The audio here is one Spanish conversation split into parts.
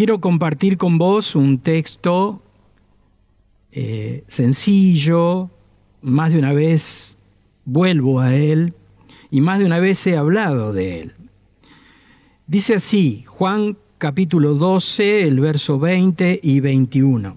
quiero compartir con vos un texto eh, sencillo, más de una vez vuelvo a él y más de una vez he hablado de él. Dice así, Juan capítulo 12, el verso 20 y 21.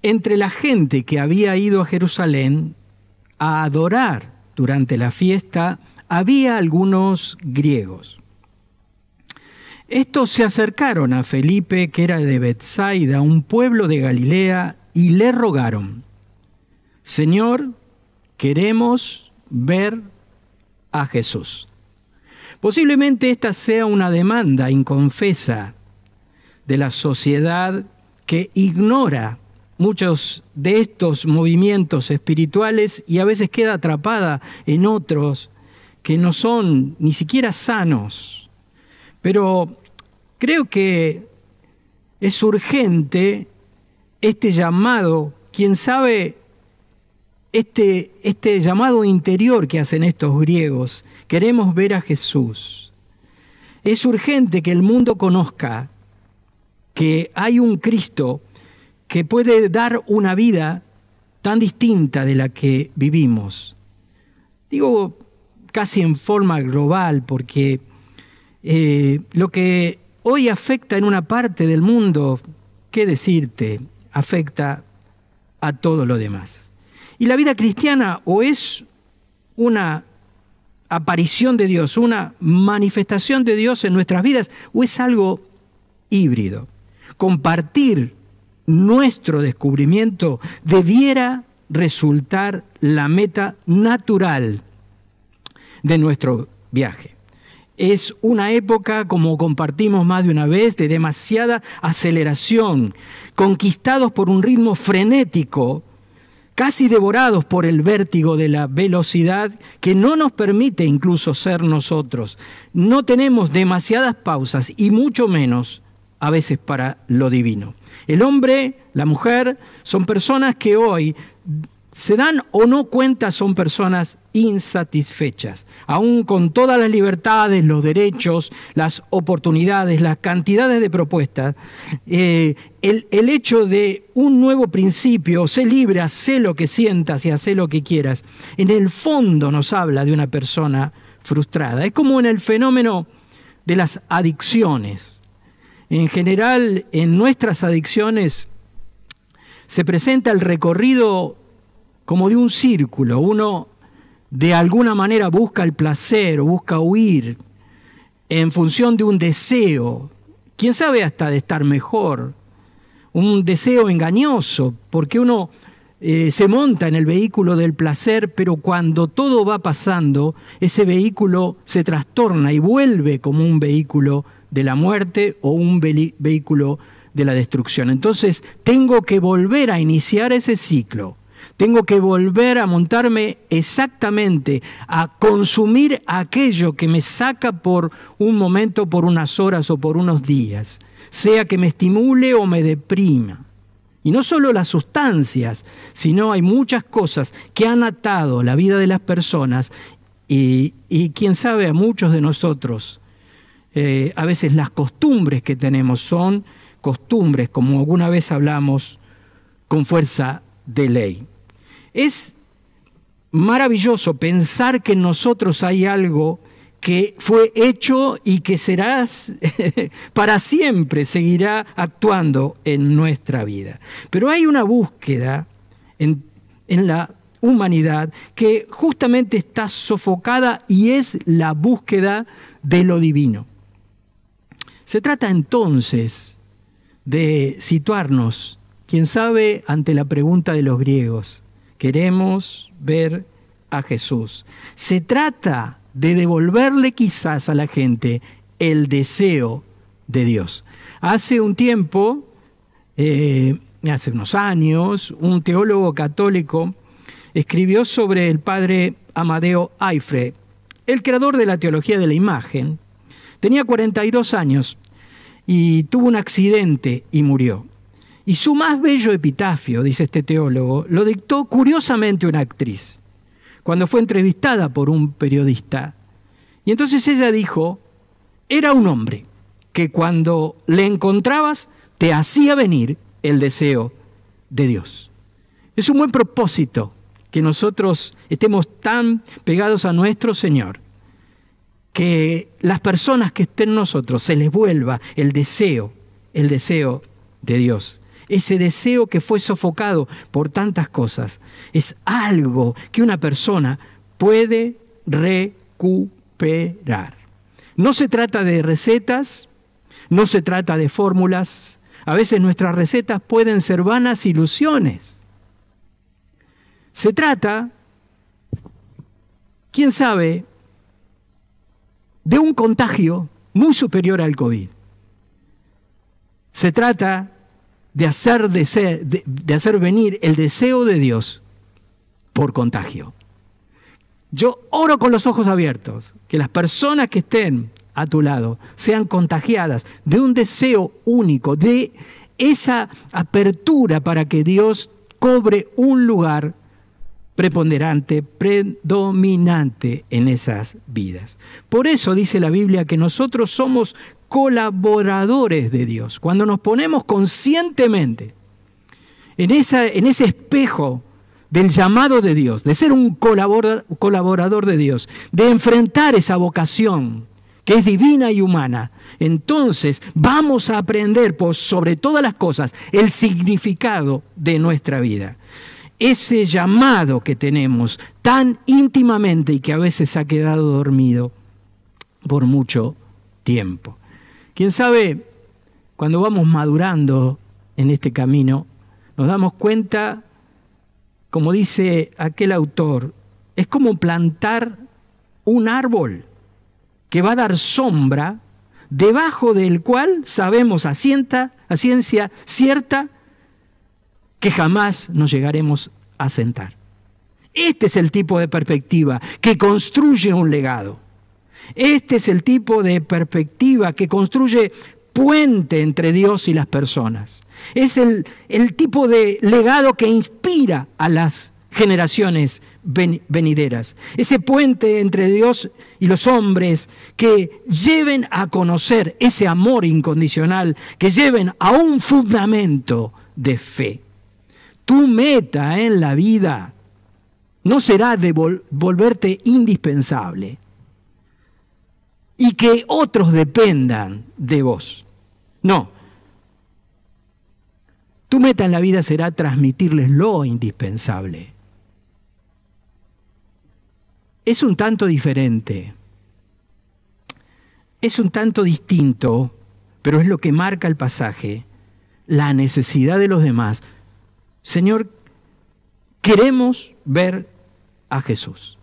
Entre la gente que había ido a Jerusalén a adorar durante la fiesta, había algunos griegos. Estos se acercaron a Felipe, que era de Bethsaida, un pueblo de Galilea, y le rogaron, Señor, queremos ver a Jesús. Posiblemente esta sea una demanda inconfesa de la sociedad que ignora muchos de estos movimientos espirituales y a veces queda atrapada en otros que no son ni siquiera sanos. Pero creo que es urgente este llamado, quién sabe, este, este llamado interior que hacen estos griegos. Queremos ver a Jesús. Es urgente que el mundo conozca que hay un Cristo que puede dar una vida tan distinta de la que vivimos. Digo casi en forma global, porque eh, lo que hoy afecta en una parte del mundo, ¿qué decirte? Afecta a todo lo demás. Y la vida cristiana o es una aparición de Dios, una manifestación de Dios en nuestras vidas, o es algo híbrido compartir nuestro descubrimiento debiera resultar la meta natural de nuestro viaje. Es una época, como compartimos más de una vez, de demasiada aceleración, conquistados por un ritmo frenético, casi devorados por el vértigo de la velocidad que no nos permite incluso ser nosotros. No tenemos demasiadas pausas y mucho menos a veces para lo divino. El hombre, la mujer, son personas que hoy se dan o no cuenta, son personas insatisfechas, aún con todas las libertades, los derechos, las oportunidades, las cantidades de propuestas. Eh, el, el, hecho de un nuevo principio, sé libre, haz lo que sientas y haz lo que quieras, en el fondo nos habla de una persona frustrada. Es como en el fenómeno de las adicciones. En general, en nuestras adicciones se presenta el recorrido como de un círculo. Uno de alguna manera busca el placer, busca huir en función de un deseo, quién sabe hasta de estar mejor, un deseo engañoso, porque uno eh, se monta en el vehículo del placer, pero cuando todo va pasando, ese vehículo se trastorna y vuelve como un vehículo de la muerte o un vehículo de la destrucción. Entonces tengo que volver a iniciar ese ciclo. Tengo que volver a montarme exactamente, a consumir aquello que me saca por un momento, por unas horas o por unos días, sea que me estimule o me deprima. Y no solo las sustancias, sino hay muchas cosas que han atado la vida de las personas y, quién sabe a muchos de nosotros eh, a veces las costumbres que tenemos son costumbres, como alguna vez hablamos, con fuerza de ley. Es maravilloso pensar que en nosotros hay algo que fue hecho y que será para siempre, seguirá actuando en nuestra vida. Pero hay una búsqueda en, en la humanidad que justamente está sofocada y es la búsqueda de lo divino. Se trata entonces de situarnos, quién sabe, ante la pregunta de los griegos. Queremos ver a Jesús. Se trata de devolverle quizás a la gente el deseo de Dios. Hace un tiempo, eh, hace unos años, un teólogo católico escribió sobre el padre Amadeo Aifre, el creador de la teología de la imagen, Tenía 42 años y tuvo un accidente y murió. Y su más bello epitafio, dice este teólogo, lo dictó curiosamente una actriz, cuando fue entrevistada por un periodista. Y entonces ella dijo, era un hombre, que cuando le encontrabas te hacía venir el deseo de Dios. Es un buen propósito que nosotros estemos tan pegados a nuestro Señor, que las personas que estén nosotros se les vuelva el deseo, el deseo de Dios. Ese deseo que fue sofocado por tantas cosas es algo que una persona puede recuperar. No se trata de recetas, no se trata de fórmulas. A veces nuestras recetas pueden ser vanas ilusiones. Se trata, quién sabe, de un contagio muy superior al COVID. Se trata de hacer, de, de hacer venir el deseo de Dios por contagio. Yo oro con los ojos abiertos, que las personas que estén a tu lado sean contagiadas de un deseo único, de esa apertura para que Dios cobre un lugar preponderante, predominante en esas vidas. Por eso dice la Biblia que nosotros somos colaboradores de Dios. Cuando nos ponemos conscientemente en, ese espejo del llamado de Dios, de ser un colaborador de Dios, de enfrentar esa vocación que es divina y humana, entonces vamos a aprender por sobre todas las cosas el significado de nuestra vida ese llamado que tenemos tan íntimamente y que a veces ha quedado dormido por mucho tiempo. Quién sabe, cuando vamos madurando en este camino, nos damos cuenta, como dice aquel autor, es como plantar un árbol que va a dar sombra, debajo del cual sabemos a, a ciencia cierta que jamás nos llegaremos a sentar. Este es el tipo de perspectiva que construye un legado. Este es el tipo de perspectiva que construye puente entre Dios y las personas. Es el, el tipo de legado que inspira a las generaciones venideras. Ese puente entre Dios y los hombres que lleven a conocer ese amor incondicional, que lleven a un fundamento de fe. Tu meta en la vida no será de volverte indispensable y que otros dependan de vos. No. Tu meta en la vida será transmitirles lo indispensable. Es un tanto diferente. Es un tanto distinto, pero es lo que marca el pasaje. La necesidad de los demás Señor, queremos ver a Jesús.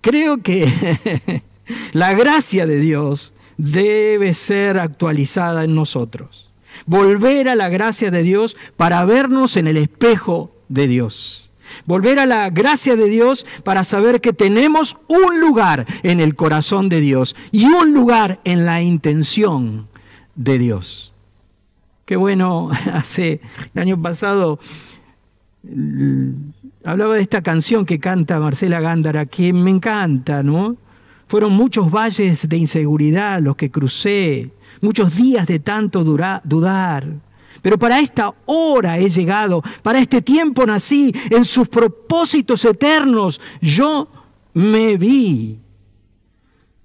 Creo que la gracia de Dios debe ser actualizada en nosotros. Volver a la gracia de Dios para vernos en el espejo de Dios. Volver a la gracia de Dios para saber que tenemos un lugar en el corazón de Dios y un lugar en la intención de Dios. Qué bueno, hace el año pasado hablaba de esta canción que canta Marcela Gándara, que me encanta, ¿no? Fueron muchos valles de inseguridad los que crucé, muchos días de tanto dudar. Pero para esta hora he llegado, para este tiempo nací, en sus propósitos eternos yo me vi.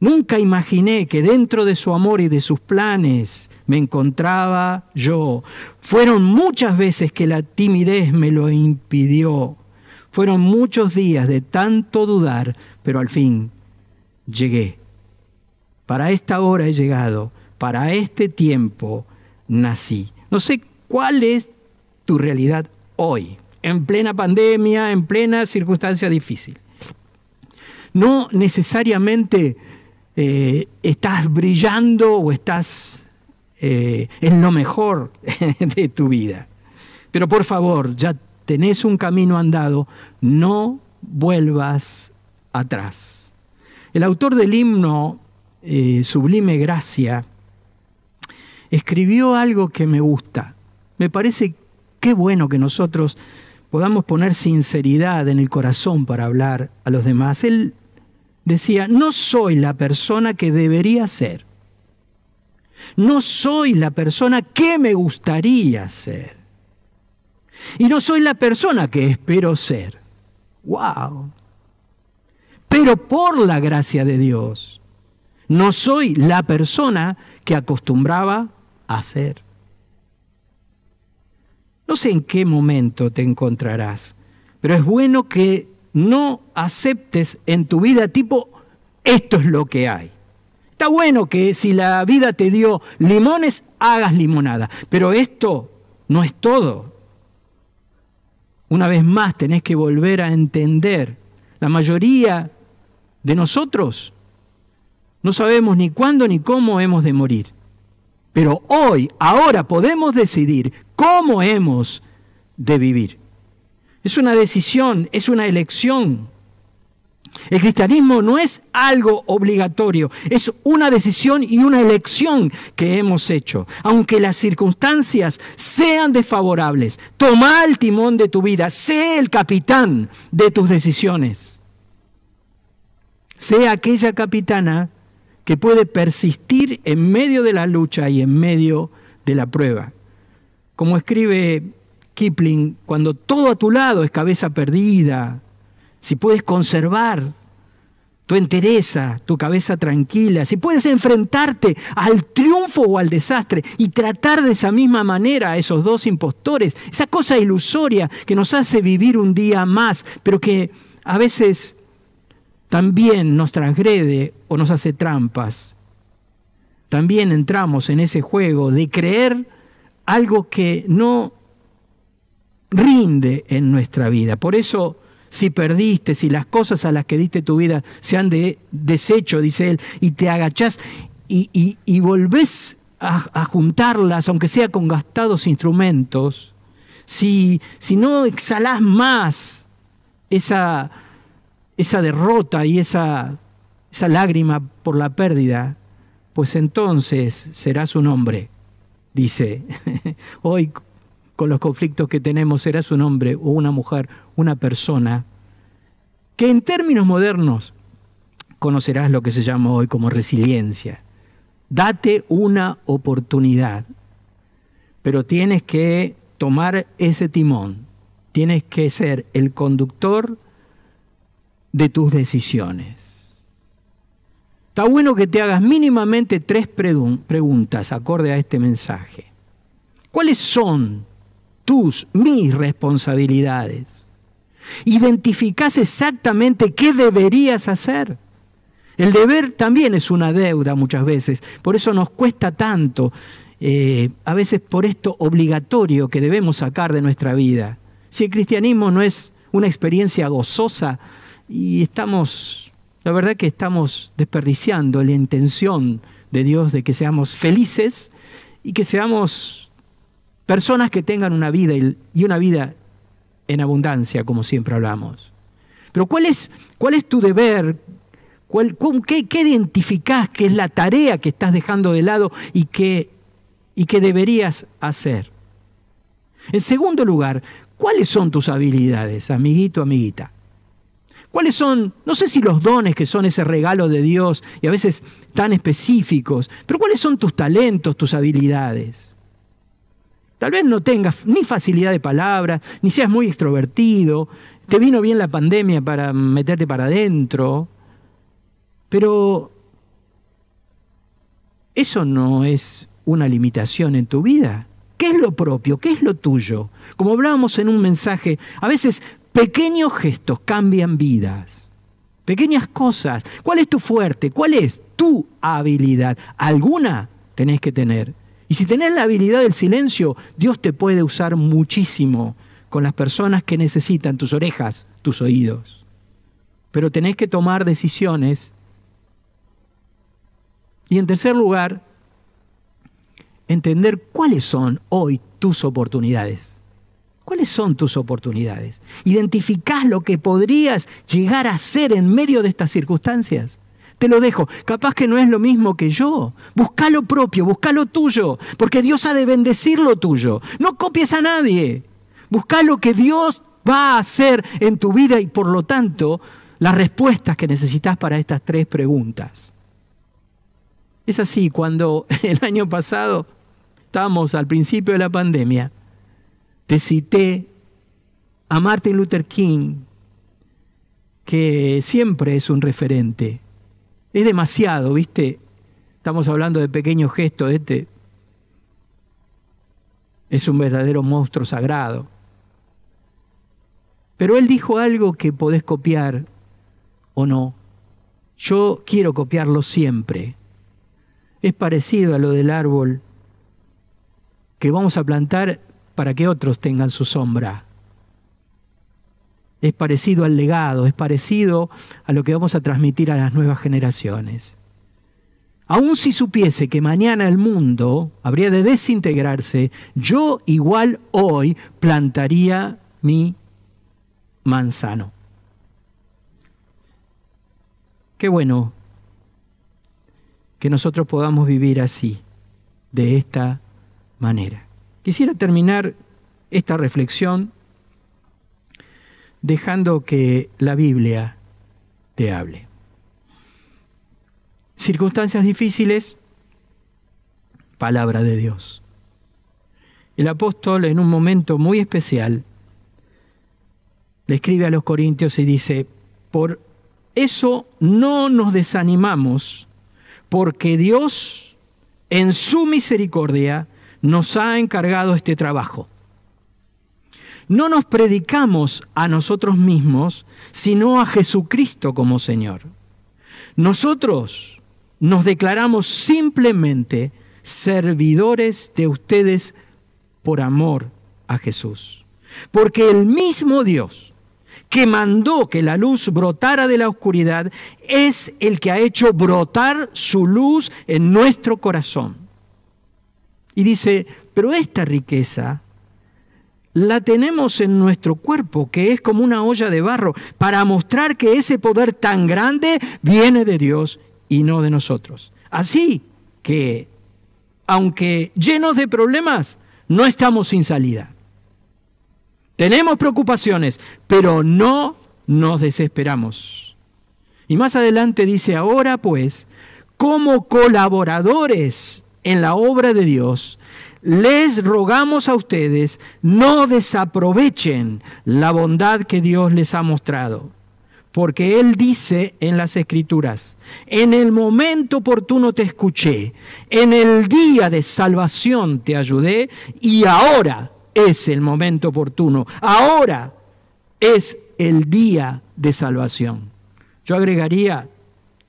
Nunca imaginé que dentro de su amor y de sus planes me encontraba yo. Fueron muchas veces que la timidez me lo impidió. Fueron muchos días de tanto dudar, pero al fin llegué. Para esta hora he llegado, para este tiempo nací. No sé cuál es tu realidad hoy, en plena pandemia, en plena circunstancia difícil. No necesariamente eh, estás brillando o estás eh, en lo mejor de tu vida. Pero por favor, ya tenés un camino andado, no vuelvas atrás. El autor del himno eh, Sublime Gracia escribió algo que me gusta. Me parece qué bueno que nosotros podamos poner sinceridad en el corazón para hablar a los demás. Él decía, no soy la persona que debería ser, No soy la persona que me gustaría ser. Y no soy la persona que espero ser. ¡Wow! Pero por la gracia de Dios, no soy la persona que acostumbraba a ser. No sé en qué momento te encontrarás, pero es bueno que no aceptes en tu vida tipo, esto es lo que hay. Está bueno que si la vida te dio limones, hagas limonada, pero esto no es todo. Una vez más tenés que volver a entender, la mayoría de nosotros no sabemos ni cuándo ni cómo hemos de morir. Pero hoy, ahora podemos decidir cómo hemos de vivir. Es una decisión, es una elección. El cristianismo no es algo obligatorio, es una decisión y una elección que hemos hecho. Aunque las circunstancias sean desfavorables, toma el timón de tu vida, sé el capitán de tus decisiones. Sé aquella capitana que puede persistir en medio de la lucha y en medio de la prueba. Como escribe Kipling, cuando todo a tu lado es cabeza perdida, si puedes conservar tu entereza, tu cabeza tranquila, si puedes enfrentarte al triunfo o al desastre y tratar de esa misma manera a esos dos impostores, esa cosa ilusoria que nos hace vivir un día más, pero que a veces también nos transgrede o nos hace trampas. También entramos en ese juego de creer algo que no rinde en nuestra vida. Por eso, si perdiste, si las cosas a las que diste tu vida se han de, deshecho, dice él, y te agachás y, y, volvés a, juntarlas, aunque sea con gastados instrumentos, si, si no exhalás más esa, esa derrota y esa, esa lágrima por la pérdida, pues entonces serás un hombre, dice. Hoy con los conflictos que tenemos, serás un hombre o una mujer, una persona, que en términos modernos conocerás lo que se llama hoy como resiliencia. Date una oportunidad, pero tienes que tomar ese timón, tienes que ser el conductor de tus decisiones. Está bueno que te hagas mínimamente tres preguntas acorde a este mensaje. ¿Cuáles son tus, mis responsabilidades. Identificás exactamente qué deberías hacer. El deber también es una deuda muchas veces, por eso nos cuesta tanto, eh, a veces por esto obligatorio que debemos sacar de nuestra vida. Si el cristianismo no es una experiencia gozosa y estamos, la verdad que estamos desperdiciando la intención de Dios de que seamos felices y que seamos Personas que tengan una vida y una vida en abundancia, como siempre hablamos. Pero ¿cuál es, cuál es tu deber? ¿Cuál, qué, qué, identificás que es la tarea que estás dejando de lado y que, y que deberías hacer? En segundo lugar, ¿cuáles son tus habilidades, amiguito, amiguita? ¿Cuáles son, no sé si los dones que son ese regalo de Dios y a veces tan específicos, pero cuáles son tus talentos, tus habilidades? Tal vez no tengas ni facilidad de palabra, ni seas muy extrovertido, te vino bien la pandemia para meterte para adentro, pero eso no es una limitación en tu vida. ¿Qué es lo propio? ¿Qué es lo tuyo? Como hablábamos en un mensaje, a veces pequeños gestos cambian vidas. Pequeñas cosas. ¿Cuál es tu fuerte? ¿Cuál es tu habilidad? Alguna tenés que tener. Y si tenés la habilidad del silencio, Dios te puede usar muchísimo con las personas que necesitan tus orejas, tus oídos. Pero tenés que tomar decisiones. Y en tercer lugar, entender cuáles son hoy tus oportunidades. ¿Cuáles son tus oportunidades? Identificás lo que podrías llegar a ser en medio de estas circunstancias. Te lo dejo. Capaz que no es lo mismo que yo. Busca lo propio, busca lo tuyo, porque Dios ha de bendecir lo tuyo. No copies a nadie. Busca lo que Dios va a hacer en tu vida y por lo tanto las respuestas que necesitas para estas tres preguntas. Es así, cuando el año pasado estábamos al principio de la pandemia, te cité a Martin Luther King, que siempre es un referente. Es demasiado, ¿viste? Estamos hablando de pequeños gestos, este es un verdadero monstruo sagrado. Pero él dijo algo que podés copiar o no. Yo quiero copiarlo siempre. Es parecido a lo del árbol que vamos a plantar para que otros tengan su sombra. Es parecido al legado, es parecido a lo que vamos a transmitir a las nuevas generaciones. Aun si supiese que mañana el mundo habría de desintegrarse, yo igual hoy plantaría mi manzano. Qué bueno que nosotros podamos vivir así, de esta manera. Quisiera terminar esta reflexión dejando que la Biblia te hable. Circunstancias difíciles, palabra de Dios. El apóstol en un momento muy especial le escribe a los corintios y dice, por eso no nos desanimamos, porque Dios en su misericordia nos ha encargado este trabajo. No nos predicamos a nosotros mismos, sino a Jesucristo como Señor. Nosotros nos declaramos simplemente servidores de ustedes por amor a Jesús. Porque el mismo Dios que mandó que la luz brotara de la oscuridad, es el que ha hecho brotar su luz en nuestro corazón. Y dice, pero esta riqueza la tenemos en nuestro cuerpo, que es como una olla de barro, para mostrar que ese poder tan grande viene de Dios y no de nosotros. Así que, aunque llenos de problemas, no estamos sin salida. Tenemos preocupaciones, pero no nos desesperamos. Y más adelante dice, ahora pues, como colaboradores en la obra de Dios, les rogamos a ustedes no desaprovechen la bondad que Dios les ha mostrado. Porque Él dice en las Escrituras, en el momento oportuno te escuché, en el día de salvación te ayudé y ahora es el momento oportuno. Ahora es el día de salvación. Yo agregaría,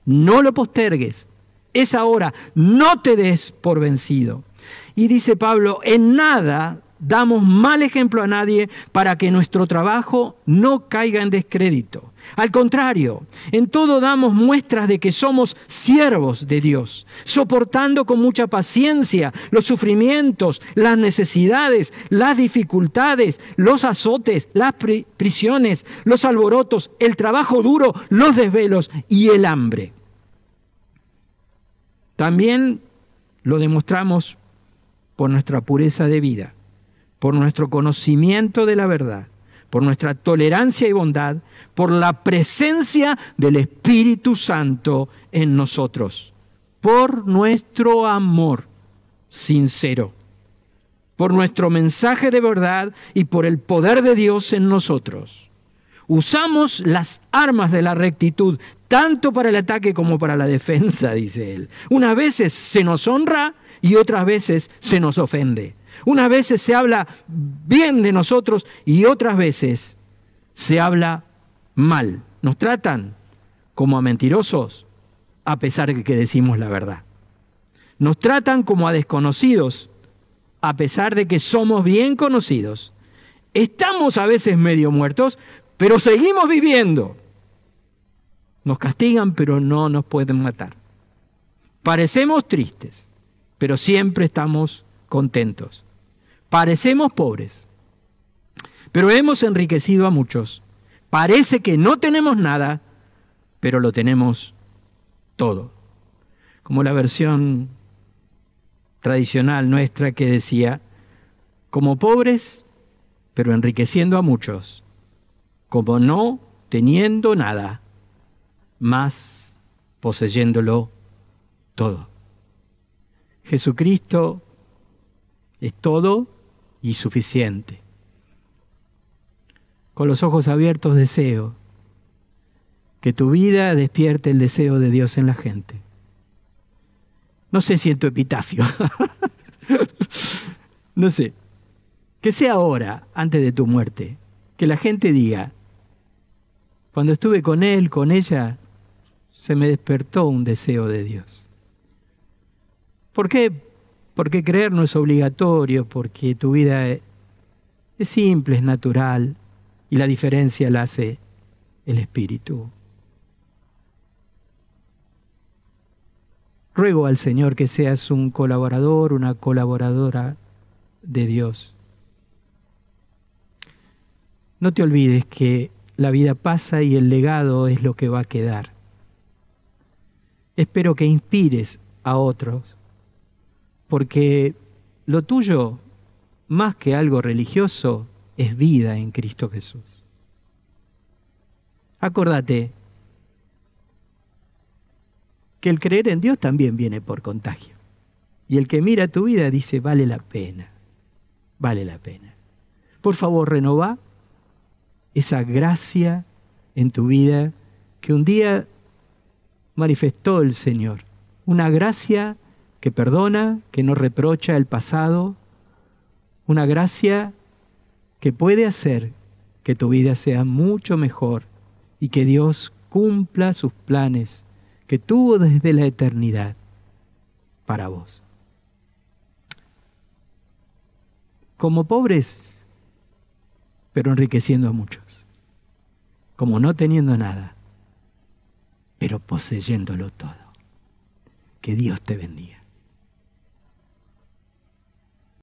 no lo postergues, es ahora, no te des por vencido. Y dice Pablo, en nada damos mal ejemplo a nadie para que nuestro trabajo no caiga en descrédito. Al contrario, en todo damos muestras de que somos siervos de Dios, soportando con mucha paciencia los sufrimientos, las necesidades, las dificultades, los azotes, las prisiones, los alborotos, el trabajo duro, los desvelos y el hambre. También lo demostramos por nuestra pureza de vida, por nuestro conocimiento de la verdad, por nuestra tolerancia y bondad, por la presencia del Espíritu Santo en nosotros, por nuestro amor sincero, por nuestro mensaje de verdad y por el poder de Dios en nosotros. Usamos las armas de la rectitud tanto para el ataque como para la defensa, dice él. Unas veces se nos honra y otras veces se nos ofende. Unas veces se habla bien de nosotros y otras veces se habla mal. Nos tratan como a mentirosos a pesar de que decimos la verdad. Nos tratan como a desconocidos a pesar de que somos bien conocidos. Estamos a veces medio muertos, pero seguimos viviendo. Nos castigan, pero no nos pueden matar. Parecemos tristes, pero siempre estamos contentos. Parecemos pobres, pero hemos enriquecido a muchos Parece que no tenemos nada, pero lo tenemos todo. Como la versión tradicional nuestra que decía, como pobres, pero enriqueciendo a muchos, como no teniendo nada, más poseyéndolo todo. Jesucristo es todo y suficiente. Con los ojos abiertos deseo que tu vida despierte el deseo de Dios en la gente. No sé si en tu epitafio. no sé. Que sea ahora, antes de tu muerte, que la gente diga, cuando estuve con él, con ella, se me despertó un deseo de Dios. ¿Por qué? Porque creer no es obligatorio, porque tu vida es simple, es natural, y la diferencia la hace el Espíritu. Ruego al Señor que seas un colaborador, una colaboradora de Dios. No te olvides que la vida pasa y el legado es lo que va a quedar. Espero que inspires a otros, porque lo tuyo, más que algo religioso, es vida en Cristo Jesús. Acordate que el creer en Dios también viene por contagio. Y el que mira tu vida dice, vale la pena, vale la pena. Por favor, renova esa gracia en tu vida que un día manifestó el Señor. Una gracia que perdona, que no reprocha el pasado, una gracia que puede hacer que tu vida sea mucho mejor y que Dios cumpla sus planes que tuvo desde la eternidad para vos. Como pobres, pero enriqueciendo a muchos. Como no teniendo nada, pero poseyéndolo todo. Que Dios te bendiga.